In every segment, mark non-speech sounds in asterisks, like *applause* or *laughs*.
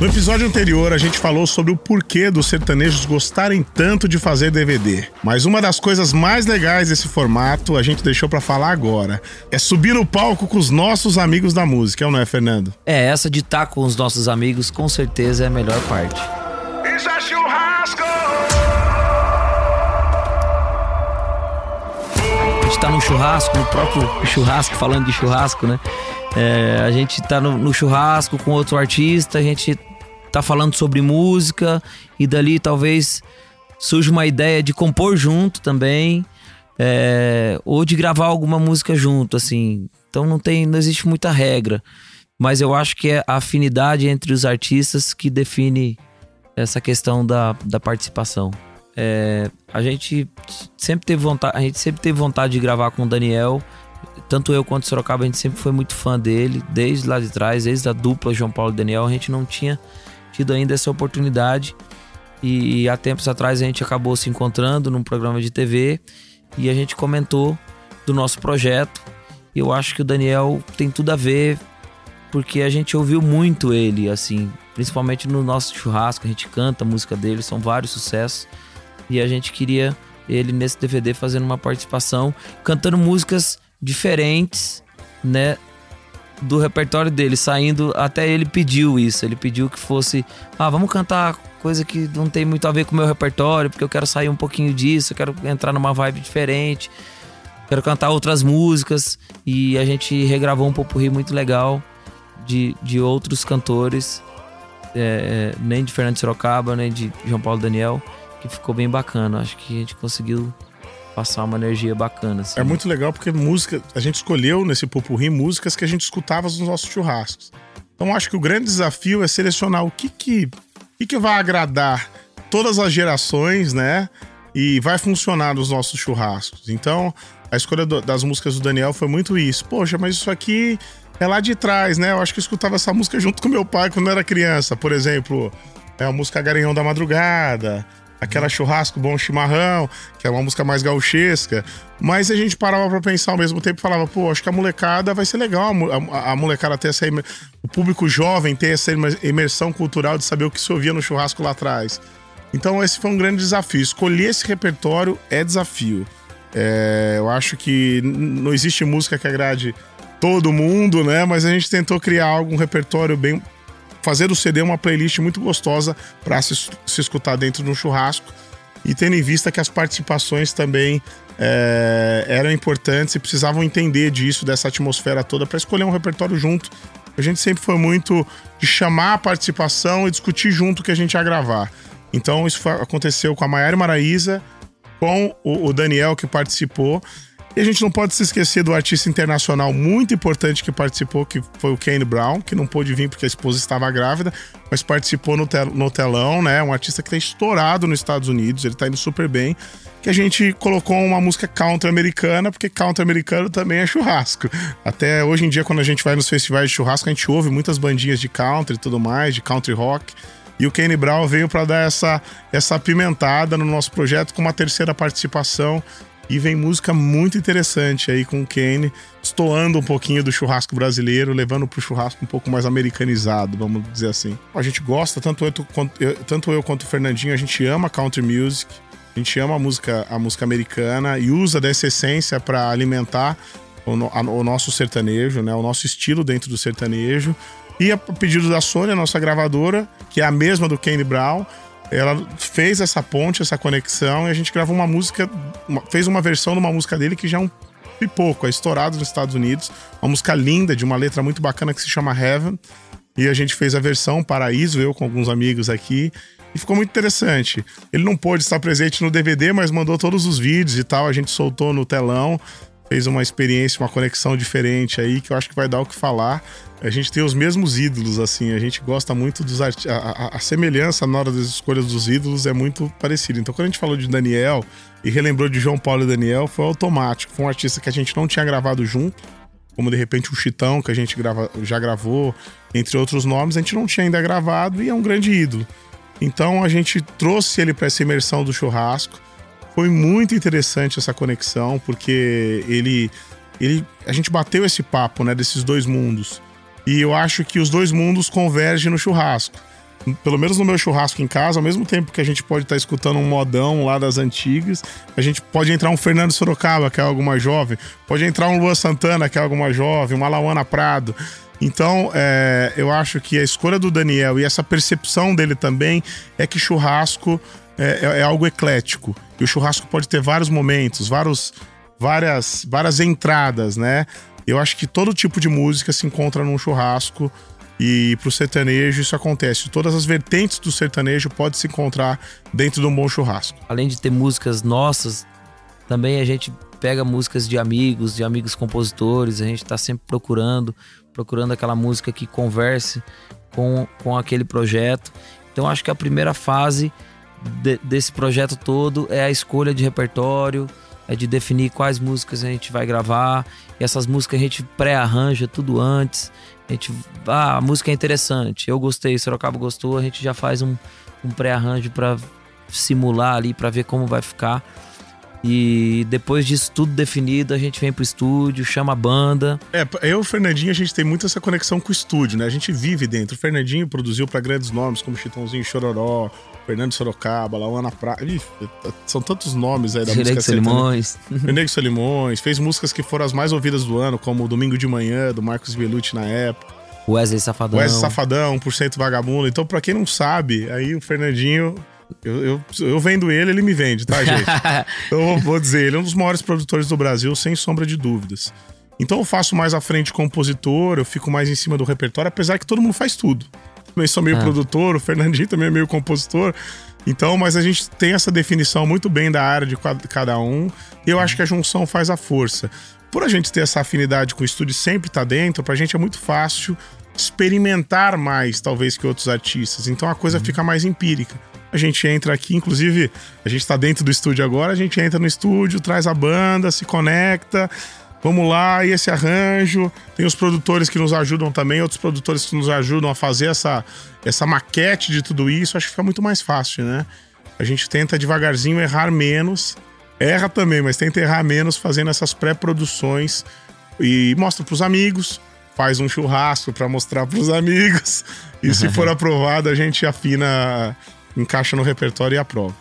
No episódio anterior, a gente falou sobre o porquê dos sertanejos gostarem tanto de fazer DVD. Mas uma das coisas mais legais desse formato a gente deixou para falar agora. É subir no palco com os nossos amigos da música, é não é, Fernando? É, essa de estar com os nossos amigos com certeza é a melhor parte. Isso é churrasco! A gente tá no churrasco, no próprio churrasco, falando de churrasco, né? É, a gente tá no, no, churrasco com outro artista, a gente tá falando sobre música e dali talvez surja uma ideia de compor junto também é, ou de gravar alguma música junto, assim. Então não tem, não existe muita regra, mas eu acho que é a afinidade entre os artistas que define essa questão da, da participação. É, a gente sempre teve vontade, a gente sempre teve vontade de gravar com o Daniel. Tanto eu quanto o Sorocaba, a gente sempre foi muito fã dele, desde lá de trás, desde a dupla João Paulo e Daniel, a gente não tinha tido ainda essa oportunidade. E, há tempos atrás a gente acabou se encontrando num programa de TV e a gente comentou do nosso projeto. Eu acho que o Daniel tem tudo a ver, porque a gente ouviu muito ele, assim, principalmente no nosso churrasco, a gente canta a música dele, são vários sucessos. E a gente queria ele nesse DVD fazendo uma participação, cantando músicas diferentes, né? Do repertório dele, saindo, até ele pediu isso. Ele pediu que fosse, ah, vamos cantar coisa que não tem muito a ver com o meu repertório, porque eu quero sair um pouquinho disso, eu quero entrar numa vibe diferente, quero cantar outras músicas. E a gente regravou um popurri muito legal de, de outros cantores, é, é nem de Fernando Sorocaba, nem de João Paulo Daniel, que ficou bem bacana. Acho que a gente conseguiu passar uma energia bacana. Assim. É muito legal porque música, a gente escolheu nesse Popurri músicas que a gente escutava nos nossos churrascos. Então acho que o grande desafio é selecionar o que que, que, que vai agradar todas as gerações, né? E vai funcionar nos nossos churrascos. Então, a escolha do, das músicas do Daniel foi muito isso. Poxa, mas isso aqui é lá de trás, né? Eu acho que eu escutava essa música junto com meu pai quando eu era criança. Por exemplo, é a música Garanhão da Madrugada aquela churrasco, bom chimarrão, que é uma música mais gauchesca. Mas a gente parava pra pensar ao mesmo tempo e falava, pô, acho que a molecada vai ser legal, a, a, a molecada ter essa. O público jovem ter essa imersão cultural de saber o que se ouvia no churrasco lá atrás. Então, esse foi um grande desafio. Escolher esse repertório é desafio. É, eu acho que não existe música que agrade todo mundo, né? Mas a gente tentou criar algum repertório bem fazer do CD uma playlist muito gostosa para se, se escutar dentro de um churrasco e tendo em vista que as participações também é, eram importantes e precisavam entender disso, dessa atmosfera toda, para escolher um repertório junto. A gente sempre foi muito de chamar a participação e discutir junto o que a gente ia gravar. Então isso foi, aconteceu com a Maiara Maraíza, com o, o Daniel que participou. E a gente não pode se esquecer do artista internacional muito importante que participou, que foi o Kane Brown, que não pôde vir porque a esposa estava grávida, mas participou no, tel no telão, né? Um artista que está estourado nos Estados Unidos, ele está indo super bem. Que a gente colocou uma música country americana, porque country americano também é churrasco. Até hoje em dia, quando a gente vai nos festivais de churrasco, a gente ouve muitas bandinhas de country e tudo mais, de country rock. E o Kane Brown veio para dar essa, essa apimentada no nosso projeto com uma terceira participação e vem música muito interessante aí com o Kane, estoando um pouquinho do churrasco brasileiro, levando pro churrasco um pouco mais americanizado, vamos dizer assim. A gente gosta, tanto eu, tanto eu quanto o Fernandinho, a gente ama country music, a gente ama a música, a música americana e usa dessa essência para alimentar o, o, nosso sertanejo, né? O nosso estilo dentro do sertanejo. E a pedido da Sônia, nossa gravadora, que é a mesma do Kane Brown, ela fez essa ponte, essa conexão, e a gente gravou uma música, uma, fez uma versão de uma música dele que já é um pipoco, é estourado nos Estados Unidos. Uma música linda, de uma letra muito bacana que se chama Heaven. E a gente fez a versão Paraíso, eu com alguns amigos aqui. E ficou muito interessante. Ele não pôde estar presente no DVD, mas mandou todos os vídeos e tal. A gente soltou no telão fez uma experiência, uma conexão diferente aí que eu acho que vai dar o que falar. A gente tem os mesmos ídolos, assim, a gente gosta muito dos art... a, a, a, semelhança na hora das escolhas dos ídolos é muito parecida. Então, quando a gente falou de Daniel e relembrou de João Paulo e Daniel, foi automático. Foi um artista que a gente não tinha gravado junto, como de repente o Chitão, que a gente grava... já gravou, entre outros nomes, a gente não tinha ainda gravado e é um grande ídolo. Então, a gente trouxe ele para essa imersão do churrasco foi muito interessante essa conexão, porque ele, ele. A gente bateu esse papo, né, desses dois mundos. E eu acho que os dois mundos convergem no churrasco. pelo menos no meu churrasco em casa, ao mesmo tempo que a gente pode estar tá escutando um modão lá das antigas, a gente pode entrar um Fernando Sorocaba, que é algo mais jovem, pode entrar um Luan Santana, que é algo mais jovem, uma Lauana Prado. Então, é, eu acho que a escolha do Daniel e essa percepção dele também é que churrasco é, é, é algo eclético. E o churrasco pode ter vários momentos, vários, várias, várias entradas, né? Eu acho que todo tipo de música se encontra num churrasco. E pro sertanejo isso acontece. Todas as vertentes do sertanejo podem se encontrar dentro de um bom churrasco. Além de ter músicas nossas, também a gente pega músicas de amigos, de amigos compositores, a gente está sempre procurando, procurando aquela música que converse com, com aquele projeto. Então acho que a primeira fase de, desse projeto todo é a escolha de repertório, é de definir quais músicas a gente vai gravar. E essas músicas a gente pré-arranja tudo antes. A gente, ah, a música é interessante, eu gostei, Sorocaba gostou, a gente já faz um, um pré-arranjo para simular ali, para ver como vai ficar. E depois disso tudo definido, a gente vem pro estúdio, chama a banda. É, eu e o Fernandinho, a gente tem muito essa conexão com o estúdio, né? A gente vive dentro. O Fernandinho produziu para grandes nomes como Chitãozinho Chororó, Fernando Sorocaba, Lauana Pra. Ih, são tantos nomes aí da Fernando música Solimões. Fernando *laughs* Solimões. Fez músicas que foram as mais ouvidas do ano, como Domingo de Manhã, do Marcos Belucci na época. Wesley Safadão. Wesley Safadão, 1% Vagabundo. Então, pra quem não sabe, aí o Fernandinho eu, eu, eu, vendo ele, ele me vende, tá, gente? *laughs* eu vou dizer, ele é um dos maiores produtores do Brasil, sem sombra de dúvidas. Então eu faço mais à frente compositor, eu fico mais em cima do repertório, apesar que todo mundo faz tudo. Também sou meio ah. produtor, o Fernandinho também é meio compositor. Então, mas a gente tem essa definição muito bem da área de cada um, e eu acho que a junção faz a força. Por a gente ter essa afinidade com o estúdio sempre estar tá dentro, pra gente é muito fácil experimentar mais, talvez, que outros artistas. Então a coisa uhum. fica mais empírica. A gente entra aqui, inclusive, a gente está dentro do estúdio agora, a gente entra no estúdio, traz a banda, se conecta, vamos lá, e esse arranjo. Tem os produtores que nos ajudam também, outros produtores que nos ajudam a fazer essa, essa maquete de tudo isso. Acho que fica muito mais fácil, né? A gente tenta devagarzinho errar menos. Erra também, mas tenta errar menos fazendo essas pré-produções e mostra para os amigos, faz um churrasco para mostrar para os *laughs* amigos. E se for *laughs* aprovado, a gente afina encaixa no repertório e aprova.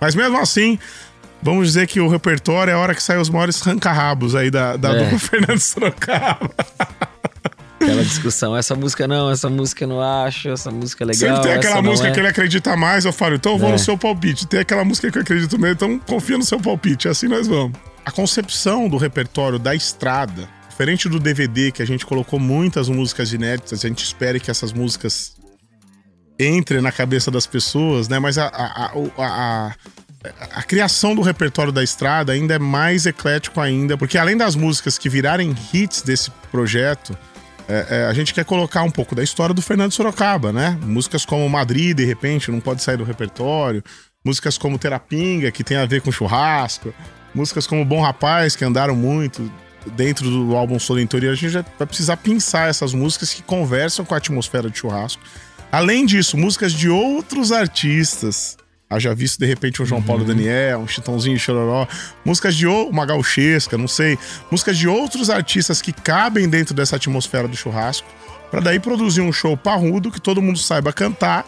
Mas mesmo assim, vamos dizer que o repertório é a hora que saem os maiores rancarrabos aí da, da é. dupla *laughs* Fernando Sorocaba. Aquela discussão, essa música não, essa música eu não acho, essa música é legal. Sempre tem aquela música é. que ele acredita mais, eu falo, então eu vou é. no seu palpite. Tem aquela música que eu acredito mesmo, então confia no seu palpite, assim nós vamos. A concepção do repertório da estrada, diferente do DVD, que a gente colocou muitas músicas inéditas, a gente espera que essas músicas entre na cabeça das pessoas, né? Mas a, a, a, a a criação do repertório da estrada ainda é mais eclético ainda, porque além das músicas que virarem hits desse projeto, é, é, a gente quer colocar um pouco da história do Fernando Sorocaba, né? Músicas como Madrid, de repente, não pode sair do repertório. Músicas como Terapinga, que tem a ver com churrasco. Músicas como Bom Rapaz, que andaram muito dentro do álbum Solentoria. A gente vai precisar pensar essas músicas que conversam com a atmosfera de churrasco Além disso, músicas de outros artistas. Haja visto, de repente, um João uhum. Paulo Daniel, um Chitãozinho Chororó. Músicas de uma gauchesca, não sei. Músicas de outros artistas que cabem dentro dessa atmosfera do churrasco. para daí produzir um show parrudo que todo mundo saiba cantar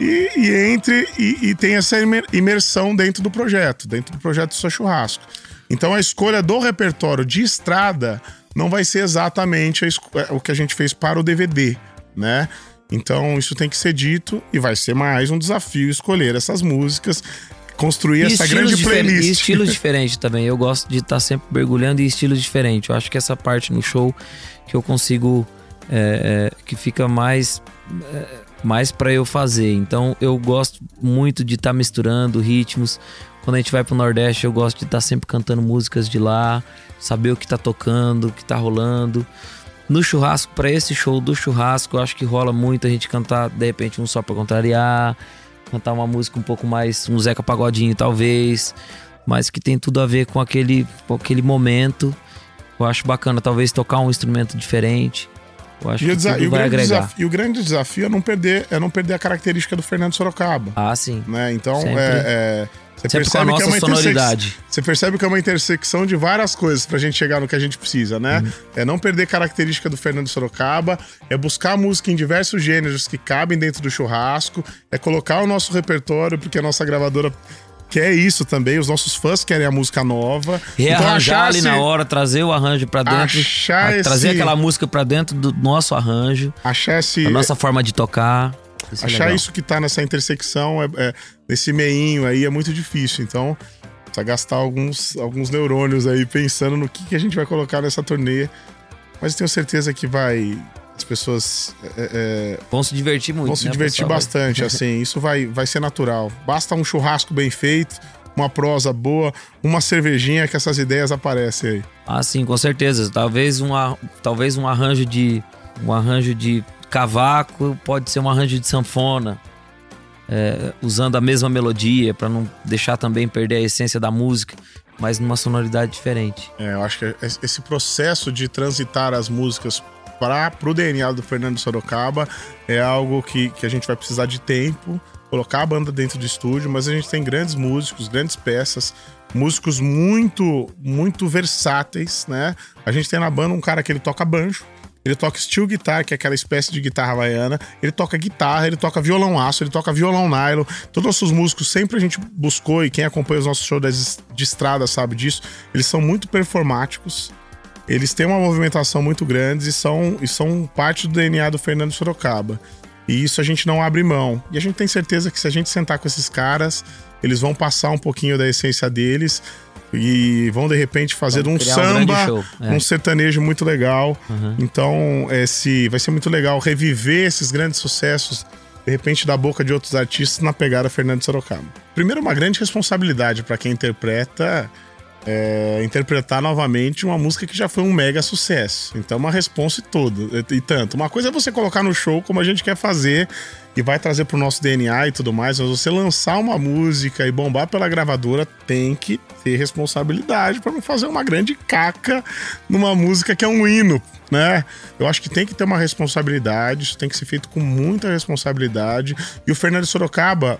e, e entre e, e tem essa imersão dentro do projeto, dentro do projeto do seu churrasco. Então a escolha do repertório de estrada não vai ser exatamente o que a gente fez para o DVD, né? Então isso tem que ser dito e vai ser mais um desafio escolher essas músicas, construir e essa grande playlist. E estilos *laughs* diferentes também. Eu gosto de estar tá sempre mergulhando em estilos diferentes. Eu acho que essa parte no show que eu consigo. É, é, que fica mais. É, mais para eu fazer. Então eu gosto muito de estar tá misturando ritmos. Quando a gente vai pro Nordeste, eu gosto de estar tá sempre cantando músicas de lá, saber o que tá tocando, o que tá rolando no churrasco, para esse show do churrasco, eu acho que rola muito a gente cantar, de repente, um só pra contrariar, cantar uma música um pouco mais, um Zeca Pagodinho talvez, mas que tem tudo a ver com aquele, com aquele momento. Eu acho bacana, talvez tocar um instrumento diferente. Eu acho E o, que tudo e o vai grande agregar. desafio, e o grande desafio é não perder, é não perder a característica do Fernando Sorocaba. Ah, sim. Né? Então, Sempre. é, é, você Sempre percebe que é uma sonoridade. Você percebe que é uma intersecção de várias coisas pra gente chegar no que a gente precisa, né? Uhum. É não perder característica do Fernando Sorocaba, é buscar música em diversos gêneros que cabem dentro do churrasco, é colocar o nosso repertório, porque a nossa gravadora quer isso também, os nossos fãs querem a música nova. Rearranjar achar ali esse- na hora, trazer o arranjo pra dentro. Achar a- Trazer esse- aquela música pra dentro do nosso arranjo, Achar esse, a nossa forma de tocar. Isso é achar legal. isso que tá nessa intersecção, é, é- nesse meinho aí, é muito difícil. Então, precisa gastar alguns, alguns neurônios aí pensando no que, que a gente vai colocar nessa turnê. Mas tenho certeza que vai. As pessoas é, é, Vão se divertir muito. vão se né, divertir pessoal? Bastante, *laughs* assim. Isso vai, vai ser natural. Basta um churrasco bem feito, uma prosa boa, uma cervejinha que essas ideias aparecem aí. Ah, sim, com certeza. Talvez um, ar- talvez um arranjo de um arranjo de cavaco pode ser um arranjo de sanfona, é, usando a mesma melodia para não deixar também perder a essência da música, mas numa sonoridade diferente. É, eu acho que esse processo de transitar as músicas para pro DNA do Fernando Sorocaba é algo que, que a gente vai precisar de tempo, colocar a banda dentro do estúdio, mas a gente tem grandes músicos, grandes peças, músicos muito, muito versáteis, né? A gente tem na banda um cara que ele toca banjo, ele toca steel guitar, que é aquela espécie de guitarra havaiana. Ele toca guitarra, ele toca violão aço, ele toca violão nylon. Todos os nossos músicos sempre a gente buscou, e quem acompanha os nossos shows de estrada sabe disso, eles são muito performáticos. Eles têm uma movimentação muito grande e são, e são parte do DNA do Fernando Sorocaba. E isso a gente não abre mão. E a gente tem certeza que se a gente sentar com esses caras, eles vão passar um pouquinho da essência deles e vão de repente fazer um um samba, show, é. um sertanejo muito legal. Uhum. Então, esse vai ser muito legal reviver esses grandes sucessos, de repente, da boca de outros artistas na pegada Fernando Sorocaba. Primeiro, uma grande responsabilidade para quem interpreta. É, interpretar novamente uma música que já foi um mega sucesso. Então, uma responsa toda. E, e tanto. Uma coisa é você colocar no show como a gente quer fazer e vai trazer pro nosso DNA e tudo mais, mas você lançar uma música e bombar pela gravadora tem que ter responsabilidade para não fazer uma grande caca numa música que é um hino, né? Eu acho que tem que ter uma responsabilidade, isso tem que ser feito com muita responsabilidade. E o Fernando Sorocaba,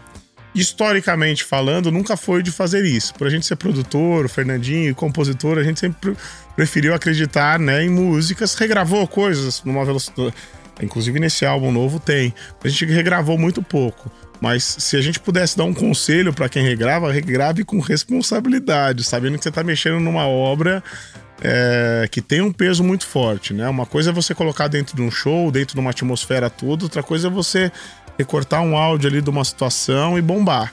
historicamente falando, nunca foi de fazer isso. Por a gente ser produtor, o Fernandinho, compositor, a gente sempre pre- preferiu acreditar né, em músicas, regravou coisas numa velocidade. Inclusive nesse álbum novo tem. A gente regravou muito pouco. Mas se a gente pudesse dar um conselho para quem regrava, regrave com responsabilidade, sabendo que você tá mexendo numa obra é, que tem um peso muito forte, né? Uma coisa é você colocar dentro de um show, dentro de uma atmosfera toda, outra coisa é você recortar um áudio ali de uma situação e bombar.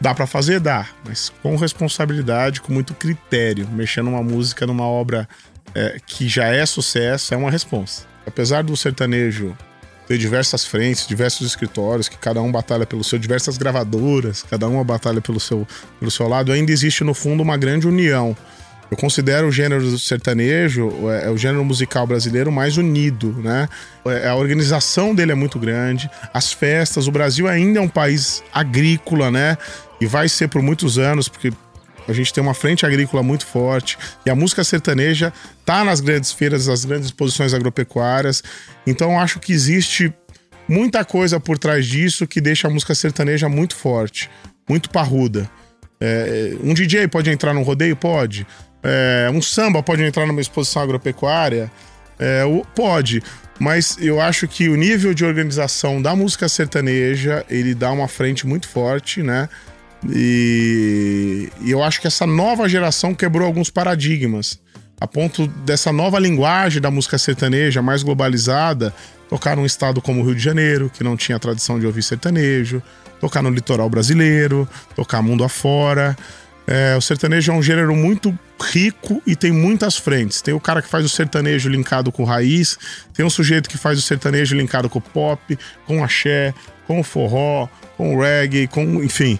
Dá pra fazer? Dá, mas com responsabilidade, com muito critério. Mexendo uma música numa obra é, que já é sucesso, é uma responsa. Apesar do sertanejo ter diversas frentes, diversos escritórios, que cada um batalha pelo seu, diversas gravadoras, cada uma batalha pelo seu, pelo seu lado, ainda existe no fundo uma grande união. Eu considero o gênero sertanejo é, é o gênero musical brasileiro mais unido, né? É, a organização dele é muito grande, as festas, o Brasil ainda é um país agrícola, né? E vai ser por muitos anos, porque a gente tem uma frente agrícola muito forte e a música sertaneja tá nas grandes feiras, nas grandes exposições agropecuárias. Então acho que existe muita coisa por trás disso que deixa a música sertaneja muito forte, muito parruda. É, um DJ pode entrar num rodeio? Pode. É, um samba pode entrar numa exposição agropecuária? É, pode. Mas eu acho que o nível de organização da música sertaneja, ele dá uma frente muito forte, né? E, e eu acho que essa nova geração quebrou alguns paradigmas. A ponto dessa nova linguagem da música sertaneja mais globalizada tocar num estado como o Rio de Janeiro, que não tinha tradição de ouvir sertanejo, tocar no litoral brasileiro, tocar mundo afora. É, o sertanejo é um gênero muito rico e tem muitas frentes. Tem o cara que faz o sertanejo linkado com raiz, tem um sujeito que faz o sertanejo linkado com pop, com axé, com forró, com reggae, com, enfim.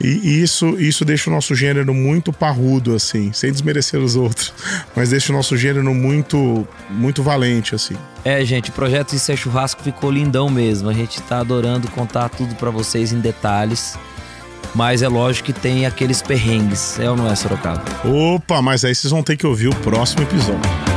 E isso, isso deixa o nosso gênero muito parrudo, assim, sem desmerecer os outros, *laughs* mas deixa o nosso gênero muito, muito valente, assim. É, gente, o projeto Isso é Churrasco ficou lindão mesmo. A gente tá adorando contar tudo pra vocês em detalhes. Mas é lógico que tem aqueles perrengues, é ou não é, Sorocaba? Opa, mas aí vocês vão ter que ouvir o próximo episódio.